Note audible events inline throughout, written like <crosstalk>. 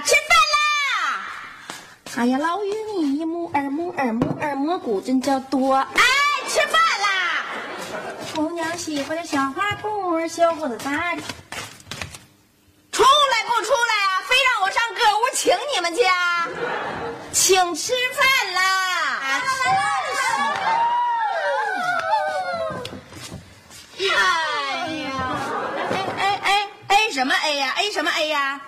吃饭啦！哎呀，老玉米一亩，二亩，二亩，二蘑菇真叫多。哎，吃饭啦！姑娘喜欢的小花布，小伙子大的。出来不出来啊？非让我上各屋请你们去啊？请吃饭啦！哎呀，哎哎哎哎什么 A 呀？A 什么 A 呀？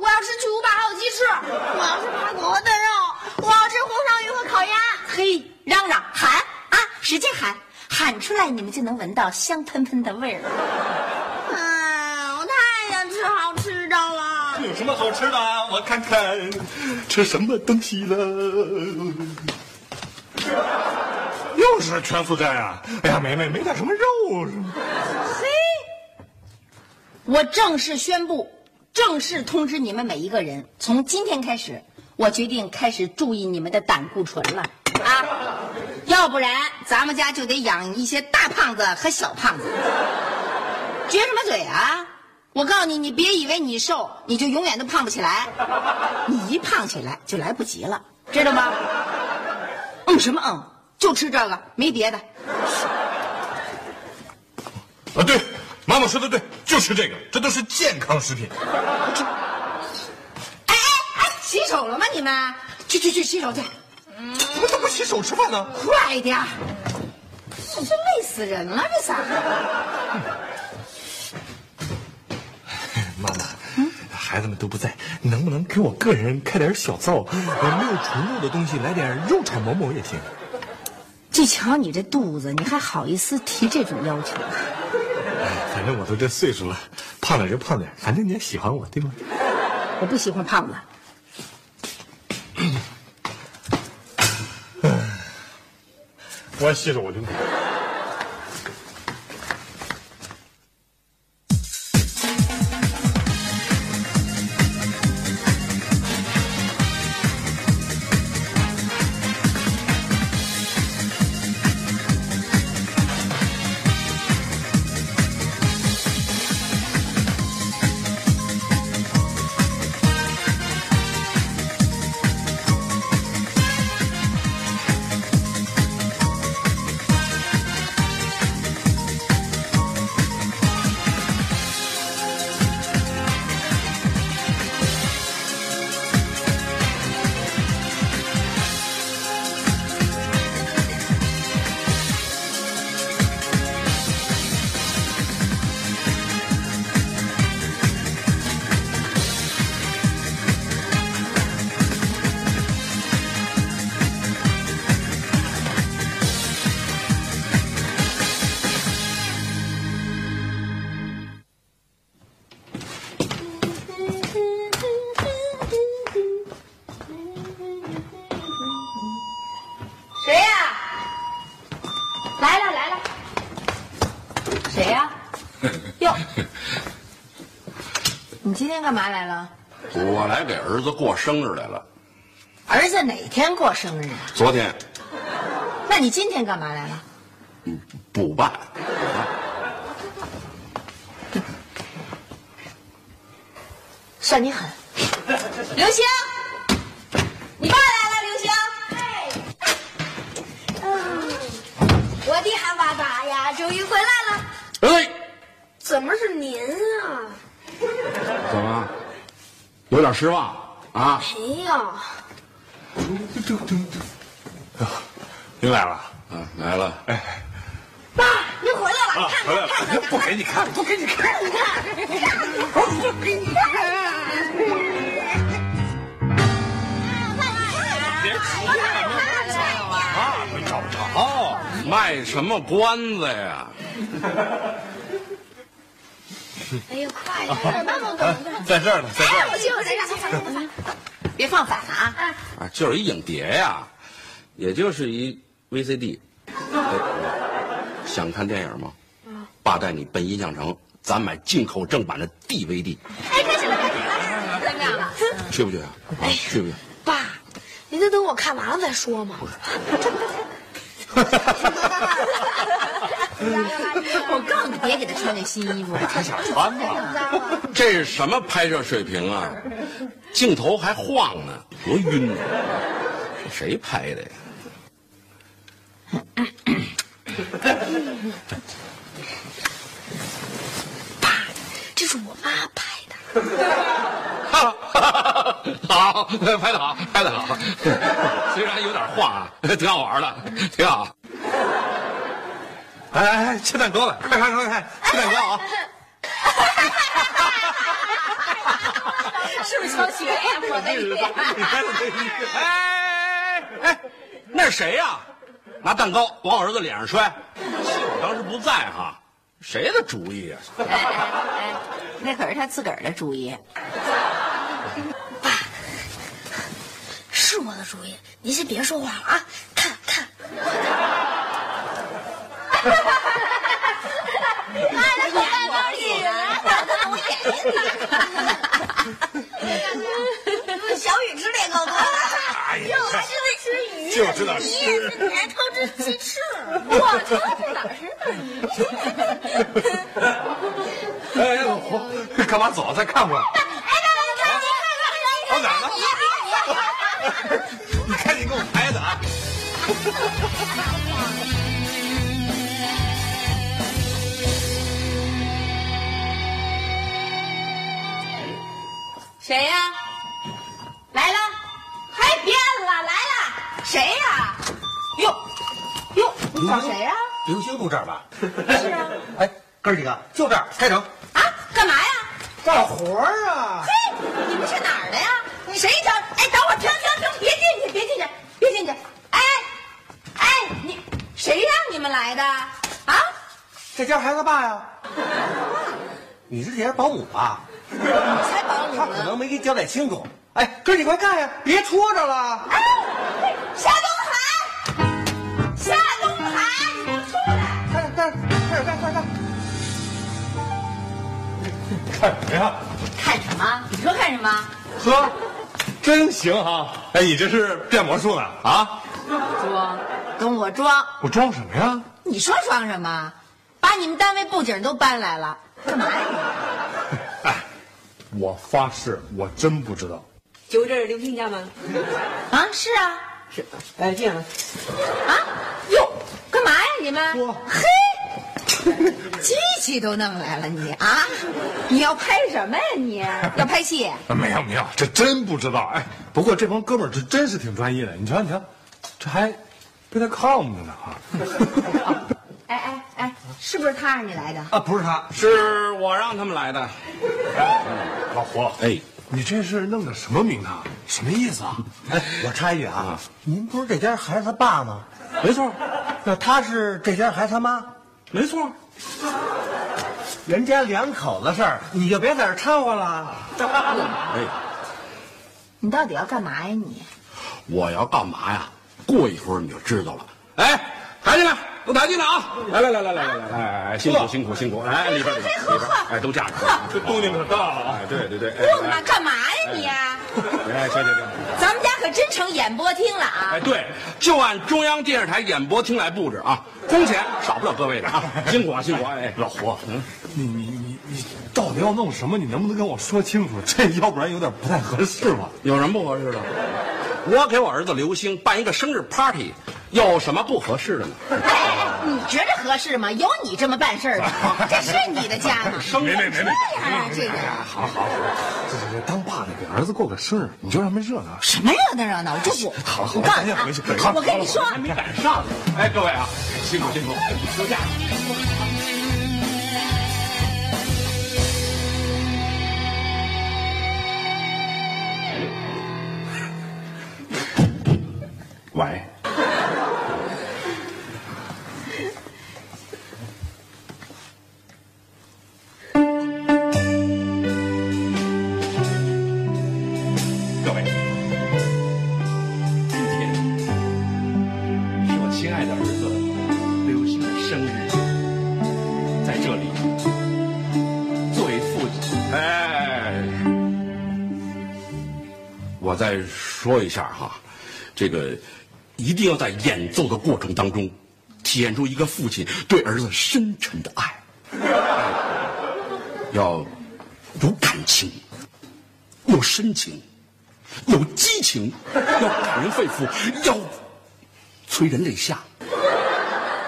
我要吃巨无霸好鸡翅，我要吃排骨和炖肉，我要吃红烧鱼和烤鸭。嘿，嚷嚷喊啊，使劲喊，喊出来你们就能闻到香喷喷的味儿。哎，我太想吃好吃的了。有什么好吃的啊？我看看，吃什么东西了？又是全素斋啊！哎呀，没没没点什么肉是吗？嘿，我正式宣布，正式通知你们每一个人，从今天开始，我决定开始注意你们的胆固醇了啊！要不然咱们家就得养一些大胖子和小胖子。撅什么嘴啊？我告诉你，你别以为你瘦，你就永远都胖不起来。你一胖起来就来不及了，知道吗？嗯什么嗯？就吃这个，没别的。啊，对，妈妈说的对，就是这个，这都是健康食品。哎哎哎，洗手了吗？你们去去去洗手去，怎么都不洗手吃饭呢？快点儿！这是累死人了，这仨。妈妈，孩子们都不在，能不能给我个人开点小灶？呃没有纯肉的东西，来点肉炒馍馍也行。就瞧你这肚子，你还好意思提这种要求？哎，<laughs> 反正我都这岁数了，胖点就胖点，反正你也喜欢我，对吗？我不喜欢胖子。我洗手我就。干嘛来了？我来给儿子过生日来了。儿子哪天过生日啊？昨天那你今天干嘛来了？补办，算你狠。刘星，你爸来了，刘星。哎我的汉巴达呀，终于回来了！哎，怎么是您啊？<laughs> 怎么？有点失望啊？没有，<laughs> 您来了，啊，来了，哎，爸，您回来了，啊，回来了，不给你看，不给你看。别急啊，没找着。卖什么关子呀？<laughs> 哎呀，快点，慢慢滚。在这儿呢，在这儿。我就在这儿，别放反了啊！啊，就是一影碟呀，也就是一 VCD。哎想看电影吗？爸带你奔音像城，咱买进口正版的 DVD，哎，开始了，开始了，怎么样了？去不去啊？啊，去不去？爸，您得等我看完了再说嘛。<laughs> 我告诉你，别给他穿这新衣服了。他想穿嘛？这是什么拍摄水平啊？镜头还晃呢，多晕呢！谁拍的呀？这是我妈拍的。<laughs> 好，拍的好，拍的好。虽然有点晃啊，挺好玩的，挺好。哎哎哎，切蛋糕了，快快快快，切蛋糕啊！<laughs> 是不是想学呀？我的天！<laughs> 哎哎哎，那是谁呀、拿蛋糕往我儿子脸上摔，幸我当时不在哈。谁的主意呀、哎哎哎，那可是他自个儿的主意。爸，是我的主意，您先别说话了啊，看看。演我里了，我演你。小雨吃这个多，哎呀，吃没吃鱼？就知道吃你也是，你还偷吃鸡翅？我偷吃哪是你？哎，老胡，干嘛走？再看会来的？啊？这家孩子爸呀，<laughs> 你是这家保姆吧？才保姆他可。能没给你交代清楚。哎，哥你快干呀，别拖着了。哎，夏东海，夏东海，你给我出来！干干，快点干，快点干！看什么呀？看什么？你说看什么？呵，真行哈！哎，你这是变魔术呢啊？装，跟我装。我装什么呀？你说装什么？把你们单位布景都搬来了，干嘛呀你哎，我发誓，我真不知道。就这是刘平家吗？啊，是啊，是。哎，这样，啊，哟，干嘛呀你们？嘿，机器都弄来了你啊？你要拍什么呀你？要拍戏？没有没有，这真不知道。哎，不过这帮哥们儿这真是挺专业的。你瞧你瞧，这还被他 com 着呢哈。<laughs> 是不是他让你来的？啊，不是他，是我让他们来的。老胡，哎，你这是弄的什么名堂？什么意思啊？哎，我插一句啊，您不是这家孩子他爸吗？没错，那他是这家孩子他妈，没错。人家两口子事儿，你就别在这掺和了。哎，你到底要干嘛呀你？我要干嘛呀？过一会儿你就知道了。哎，抬进来，啊！来来来来来来来来，哎，辛苦辛苦辛苦！哎，里边里边里边，哎，都架着。这动静可大了啊！哎，对对对，过嘛干嘛呀你？哎，行行行。咱们家可真成演播厅了啊！哎，对，就按中央电视台演播厅来布置啊，工钱少不了各位的啊，辛苦啊辛苦啊！哎，老胡，嗯，你你你你到底要弄什么？你能不能跟我说清楚？这要不然有点不太合适吧？有什么不合适的？我给我儿子刘星办一个生日 party，有什么不合适的呢？哎，<laughs> 你觉着合适吗？有你这么办事儿的吗？<laughs> 这是你的家吗？生没没没没，这样啊，这个好好好，这这这当爸的给儿子过个生日，你就让他们热闹。什么热闹热闹？这我好好我告诉你赶紧回去啊，我跟你说，还没赶上呢。哎，各位啊，辛苦辛苦，休假。说一下哈，这个一定要在演奏的过程当中，体现出一个父亲对儿子深沉的爱，<laughs> 要有感情，有深情，有激情，要感人肺腑，要催人泪下。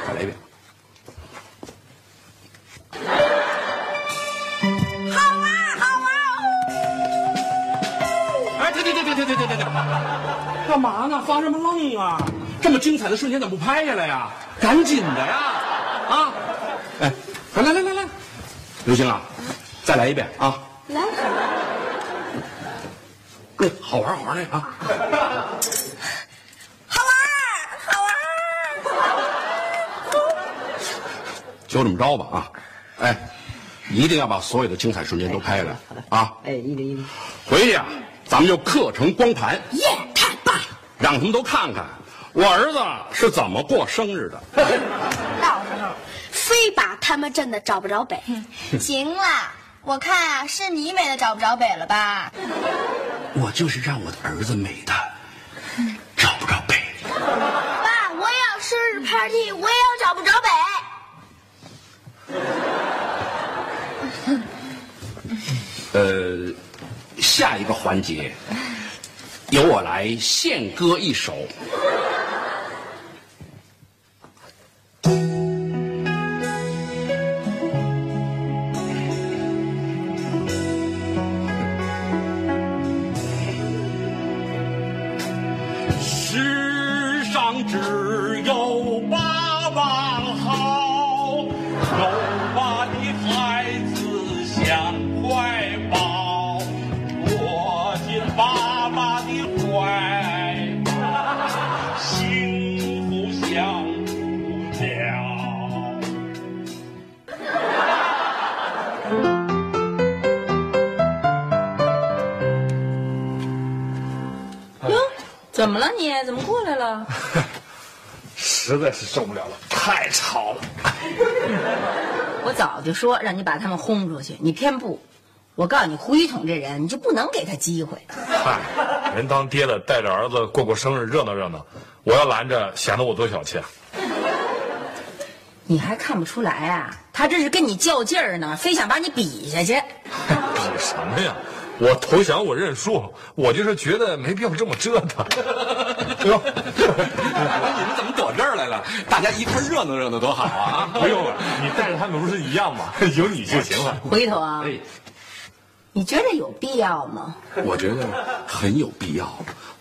再来一遍。对对对对对！干嘛呢？发什么愣啊？这么精彩的瞬间怎么不拍下来呀？赶紧的呀！啊！哎，来来来来，刘星啊，再来一遍啊！来。好玩好玩的啊！好玩好玩就这么着吧啊！哎，一定要把所有的精彩瞬间都拍下来啊！哎，一定一定。回去啊，咱们就刻成光盘，耶，太棒了！让他们都看看我儿子是怎么过生日的。到时候非把他们震的找不着北。<laughs> 行了，我看啊，是你美的找不着北了吧？我就是让我的儿子美的找不着北。爸，我也要生日 party，我也要找不着北。呃，下一个环节由我来献歌一首。世上只有爸爸好，怎么了你？怎么过来了？实在是受不了了，太吵了。<laughs> 我早就说让你把他们轰出去，你偏不。我告诉你，胡一统这人，你就不能给他机会。嗨，人当爹的带着儿子过过生日，热闹热闹。我要拦着，显得我多小气啊！你还看不出来啊？他这是跟你较劲儿呢，非想把你比下去。<laughs> 比什么呀？我投降，我认输。我就是觉得没必要这么折腾。<laughs> 哎呦，你们怎么躲这儿来了？大家一块热闹热闹多好啊！<laughs> 不用了，你带着他们不是一样吗？<laughs> 有你就行了。回头啊，哎，你觉得有必要吗？我觉得很有必要，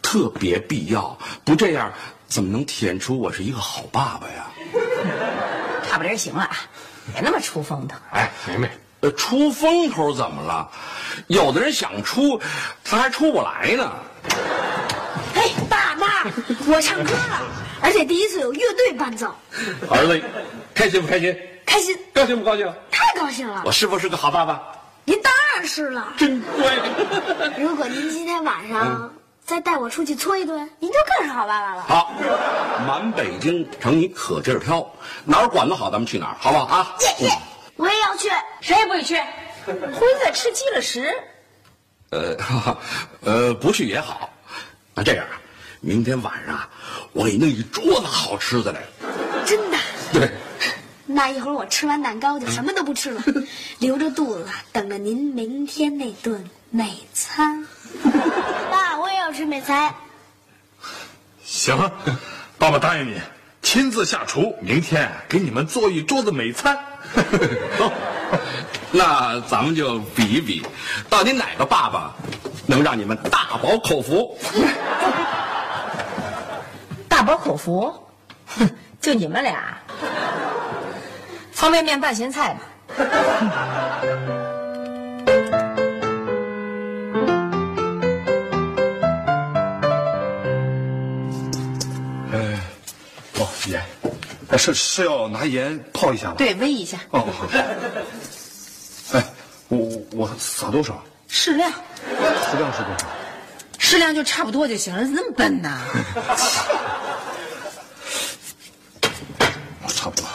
特别必要。不这样，怎么能体现出我是一个好爸爸呀？差不离儿行了啊，别那么出风头。哎，梅梅，呃，出风头怎么了？有的人想出，他还出不来呢。哎，爸妈，我唱歌了，而且第一次有乐队伴奏，儿子，开心不开心？开心，高兴不高兴？太高兴了我。是不是个好爸爸？您当然是了。真乖。<laughs> 如果您今天晚上再带我出去搓一顿，您就更是好爸爸了。好，满北京城你可劲儿挑，哪儿管得好咱们去哪儿，好不好啊？耶耶，我也要去。谁也不许去。辉子在吃鸡了食。呃，<laughs> 呃，不去也好。那这样啊，明天晚上啊我给你弄一桌子好吃的来。真的。对，<laughs> 那一会儿我吃完蛋糕就什么都不吃了，<laughs> 留着肚子等着您明天那顿美餐。爸，我也要吃美餐。行，爸爸答应你，亲自下厨，明天给你们做一桌子美餐。走。<laughs> 那咱们就比一比，到底哪个爸爸能让你们大饱口福？<laughs> 大饱口福？哼，就你们俩。方便面拌咸菜吧。是是要拿盐泡一下吗？。对，煨一下，哦，好。哎，我我我撒多少？适量，适量是多少？适量就差不多就行了。那么笨呐？<laughs> 差不多。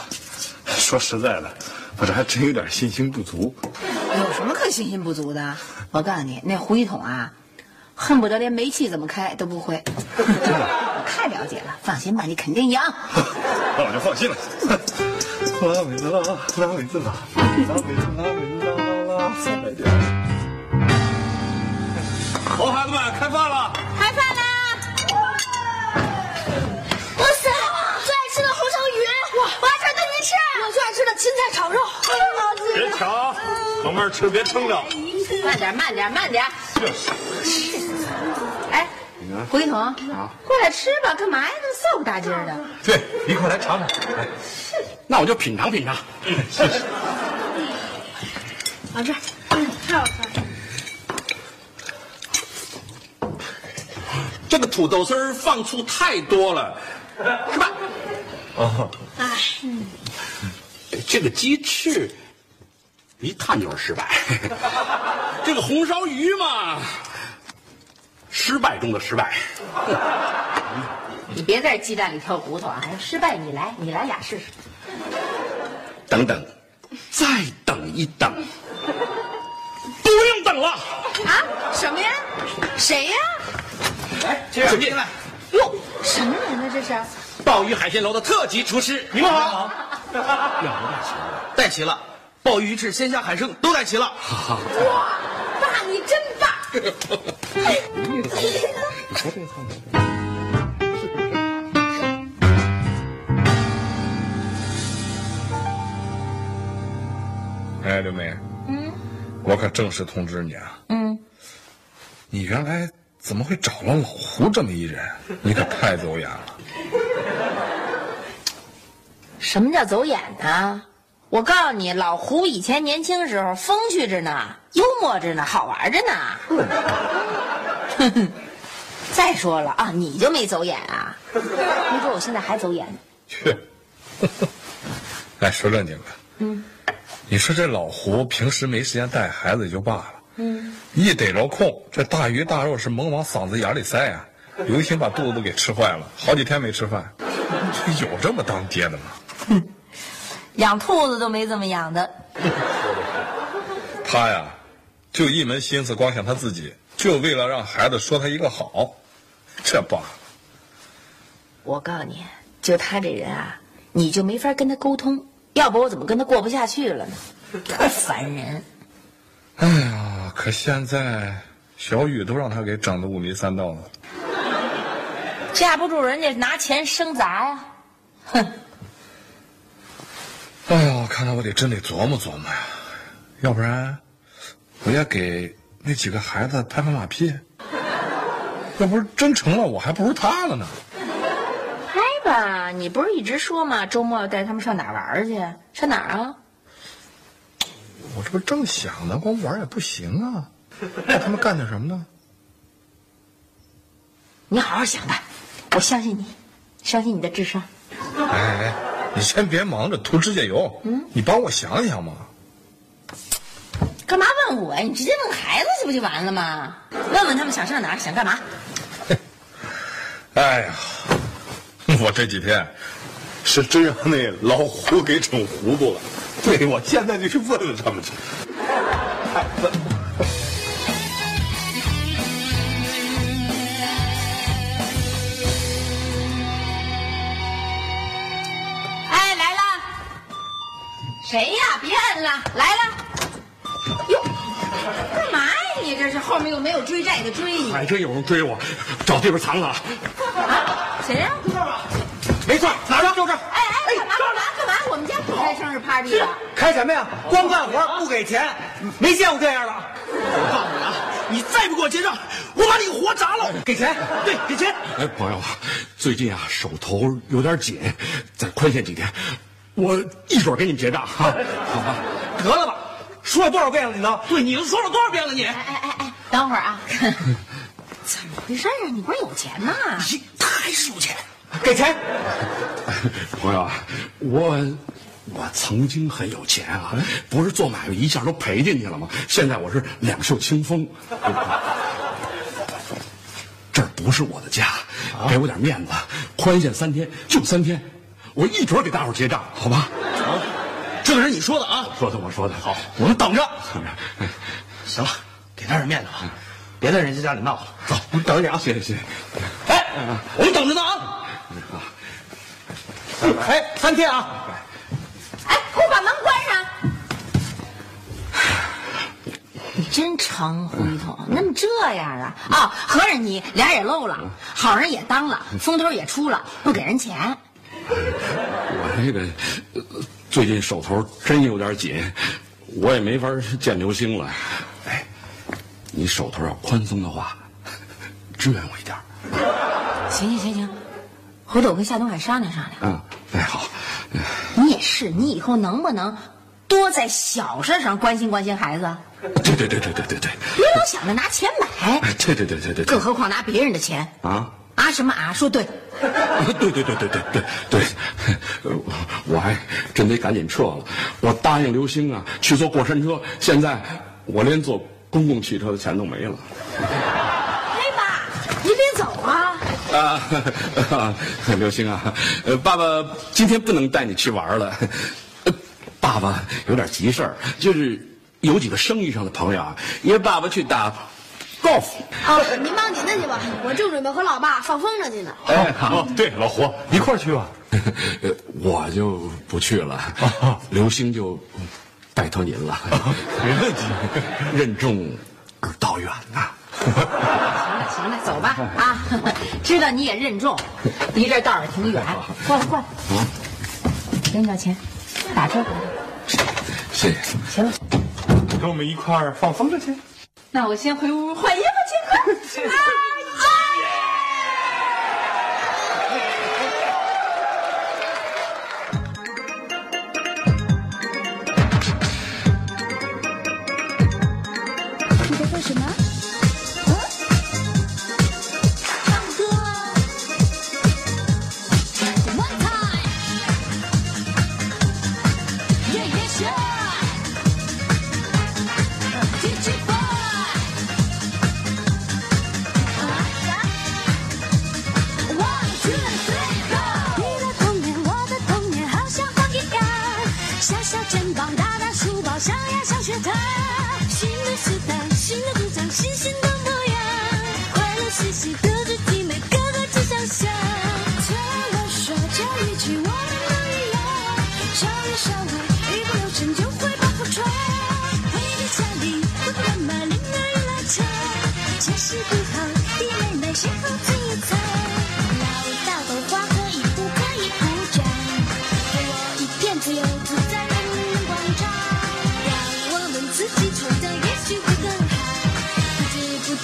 说实在的，我这还真有点信心不足。有什么可信心不足的？我告诉你，那胡一统啊，恨不得连煤气怎么开都不会。<laughs> 我太 <laughs> 了解了，放心吧，你肯定赢。那 <laughs> 我就放心了。<laughs> 拉美子拉，拉美子拉，拉美子拉美子拉拉拉，三百点。好，孩子们，开饭了。开饭啦！哇塞，最爱吃的红烧鱼，我我还想跟您吃。我最爱吃的芹菜炒肉。别抢，慢慢吃，别撑着。慢点，慢点，慢点。哎，胡一统，过来吃吧，干嘛呀？那么臊不大劲儿的。对，一块来尝尝。来，那我就品尝品尝。谢谢。好吃，嗯，太好吃了。这个土豆丝儿放醋太多了，是吧？啊，哎，这个鸡翅一看就是失败。<laughs> 这个红烧鱼嘛，失败中的失败。<laughs> 你别在鸡蛋里挑骨头啊！还失败，你来，你来俩试试。等等，再等一等，不用等了。啊？什么呀？谁呀？来，接着进来。哟，什么人呢？这是？鲍鱼海鲜楼的特级厨师，你们好，要不带齐了。带齐了，鲍鱼、鱼翅、鲜虾、海参都带齐了。哇，爸，你真棒！<laughs> 你说这个菜哎，刘梅，嗯，我可正式通知你啊，嗯，你原来怎么会找了老胡这么一人？你可太走眼了。什么叫走眼呢？我告诉你，老胡以前年轻时候风趣着呢，幽默着呢，好玩着呢。哼哼。<laughs> 再说了啊，你就没走眼啊？你说我现在还走眼呢？去，<laughs> 来说正经的。嗯，你说这老胡平时没时间带孩子也就罢了，嗯，一逮着空，这大鱼大肉是猛往嗓子眼里塞啊，有一天把肚子都给吃坏了，好几天没吃饭。这有这么当爹的吗？养兔子都没这么养的。<laughs> 他呀，就一门心思光想他自己，就为了让孩子说他一个好，这罢了。我告诉你，就他这人啊，你就没法跟他沟通，要不我怎么跟他过不下去了呢？特烦人。哎呀，可现在小雨都让他给整的五迷三道了。架不住人家拿钱生砸呀，哼！哎呀，看来我得真得琢磨琢磨呀，要不然我也给那几个孩子拍拍马屁。要不是真成了，我还不如他了呢。拍吧，你不是一直说吗？周末要带他们上哪儿玩去？上哪儿啊？我这不正想呢，光玩也不行啊，带他们干点什么呢？你好好想吧，我相信你，相信你的智商。哎哎，你先别忙着涂指甲油，嗯，你帮我想想嘛。干嘛问我呀？你直接问孩子去不就完了吗？问问他们想上哪儿，想干嘛？哎呀，<laughs> 我这几天是真让那老胡给整糊涂了。对，我现在就去问问他们去。哎，来了，谁呀？别摁了，来了。你？这是后面又没有追债的追你。还真有人追我，找地方藏了。啊？谁呀？在这吧没错，哪儿？就这儿。哎哎，干嘛干嘛干嘛？我们家不开生日 party 了。开什么呀？光干活不给钱，没见过这样的。我告诉你啊，你再不给我结账，我把你活砸了！给钱，对，给钱。哎，朋友，最近啊手头有点紧，再宽限几天，我一准给你们结账哈。好吧，得了吧，说了多少遍了你呢？对，你都说了多少遍了你？哎哎哎哎，等会儿啊，<laughs> 怎么回事啊？你不是有钱吗？他还是有钱，给钱。朋友啊，我我曾经很有钱啊，不是做买卖一下都赔进去了吗？现在我是两袖清风。<laughs> 这儿不是我的家，给我点面子，宽限三天，就三天，我一准儿给大伙儿结账，好吧？这可是你说的啊！我说的我说的好，我们等着。行了，给他点面子吧，别在人家家里闹了。走，<laughs> 我们等着你啊！谢谢谢谢。哎，我们等着呢啊！哎，三天啊！哎，给我把门关上！你真成回头，那么这样啊？啊、合着你脸也露了，好人也当了，风头也出了，不给人钱。我这个呃最近手头真有点紧，我也没法见刘星了。哎，你手头要宽松的话，支援我一点。行行行行，回头我跟夏东海商量商量。嗯，哎好，你也是，你以后能不能多在小事上关心关心孩子？<laughs> 对对对对对对对，别老想着拿钱买，对对对对对更何况拿别人的钱啊！啊什么啊？说对，对对对对对对对，呃我我还真得赶紧撤了。我答应刘星啊去坐过山车，现在我连坐公共汽车的钱都没了。哎爸，你别走啊！啊，<laughs> 刘星啊，呃，爸爸今天不能带你去玩了。呃爸爸有点急事儿，就是有几个生意上的朋友啊，因为爸爸去打哦，您忙您的去吧，我正准备和老爸放风筝去呢。哎，好，哦，对，老胡一块儿去吧。<laughs> 呃我就不去了，<laughs> 刘星就拜托您了。<laughs> 没问题。任重而道远呐、行了行了，走吧啊！知道你也任重，离这道儿也挺远，过来过来。给你点钱，打车回来。谢谢。行了，跟我们一块儿放风筝去。那我先回屋换衣服去。啊 <laughs>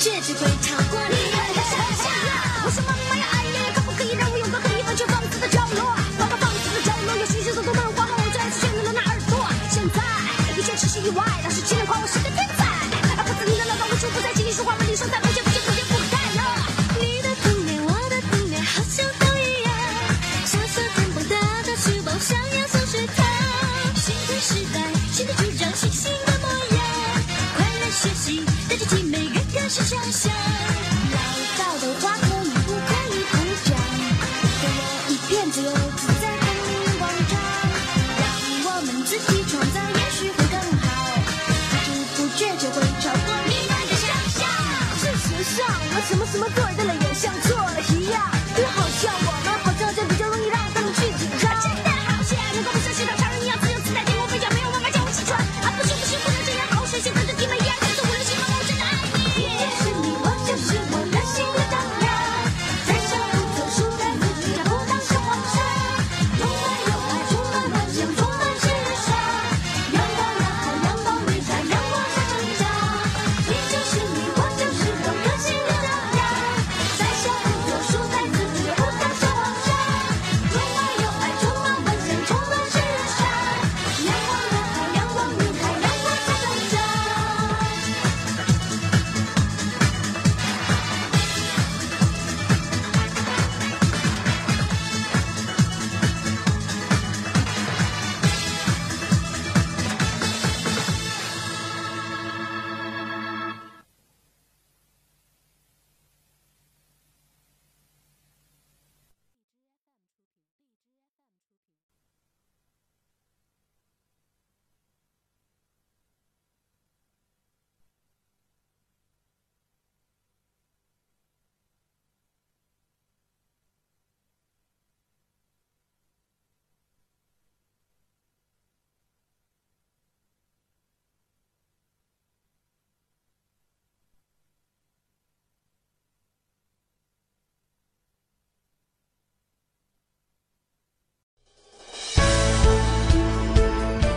知不